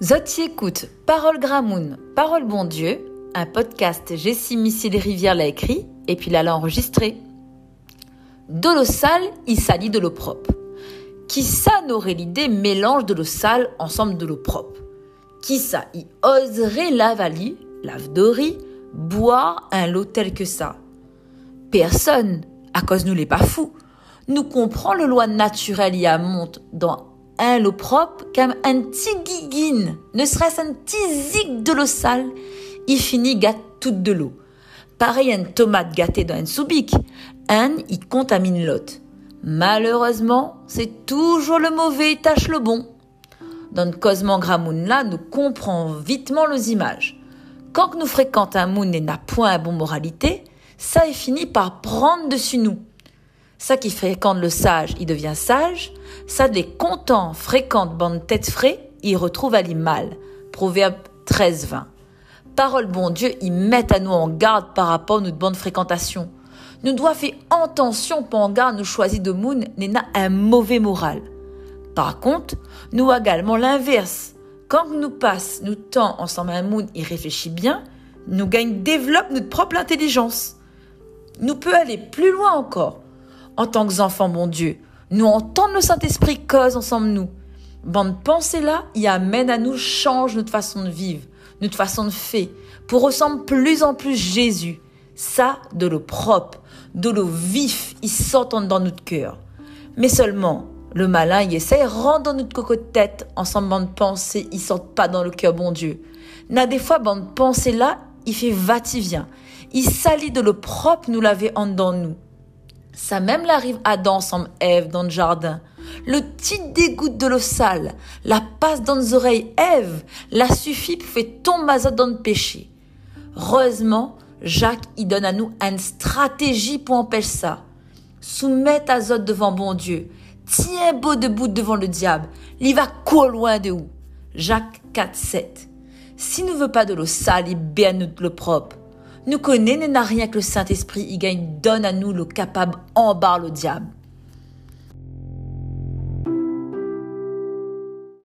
Zoti écoute Parole Gramoun, Parole Bon Dieu, un podcast Jessie Missile Rivière l'a écrit et puis l'a enregistré. De l'eau sale, il salit de l'eau propre. Qui ça n'aurait l'idée mélange de l'eau sale ensemble de l'eau propre? Qui ça y oserait lavaler, lave d'ori, boire un lot tel que ça? Personne, à cause nous les pas fous. Nous comprend le loi naturelle y a monte dans un l'eau propre comme un petit guiguine, ne serait-ce un petit zig de l'eau sale, il finit gâte toute de l'eau. Pareil une tomate gâtée dans un soubic, un y contamine l'autre. Malheureusement, c'est toujours le mauvais tâche le bon. Dans le cosement gramoun là, nous comprenons vitement les images. Quand nous fréquentons un moun et n'a point à bon moralité, ça est fini par prendre dessus nous. Ça qui fréquente le sage, il devient sage. Ça les contents fréquente bande tête frais, il retrouve à mal. Proverbe 13-20. Parole bon Dieu, il met à nous en garde par rapport à notre bonne fréquentation. Nous doit faire attention pour en garde nous choisir de moon n'est un mauvais moral. Par contre, nous également l'inverse. Quand nous passe nous temps ensemble un moon y réfléchit bien, nous gagne développe notre propre intelligence. Nous peut aller plus loin encore en tant qu'enfants, bon Dieu. Nous entendons le Saint-Esprit cause ensemble nous. Bande pensée là, il amène à nous change notre façon de vivre, notre façon de faire, pour ressembler plus en plus Jésus. Ça, de l'eau propre, de l'eau vif, il sort dans notre cœur. Mais seulement, le malin, il essaie, rentre dans notre coco de tête, ensemble bande pensée, il sort pas dans le cœur, bon Dieu. N'a des fois, bande pensée là, il fait va-t-il-vient. Il salit de l'eau propre, nous l'avait en dans nous. Ça même l'arrive Adam ensemble Ève dans le jardin. Le petit dégoût de l'eau sale, la passe dans les oreilles Ève, la suffit pour faire tomber dans le péché. Heureusement, Jacques y donne à nous une stratégie pour empêcher ça. Soumettre Azot devant bon Dieu. Tiens beau debout devant le diable. Il va quoi loin de où? Jacques 4, 7. Si nous veut pas de l'eau sale, il bien nous le propre. Nous connaissons n'a rien que le Saint-Esprit, il gagne, donne à nous le capable en barre le diable.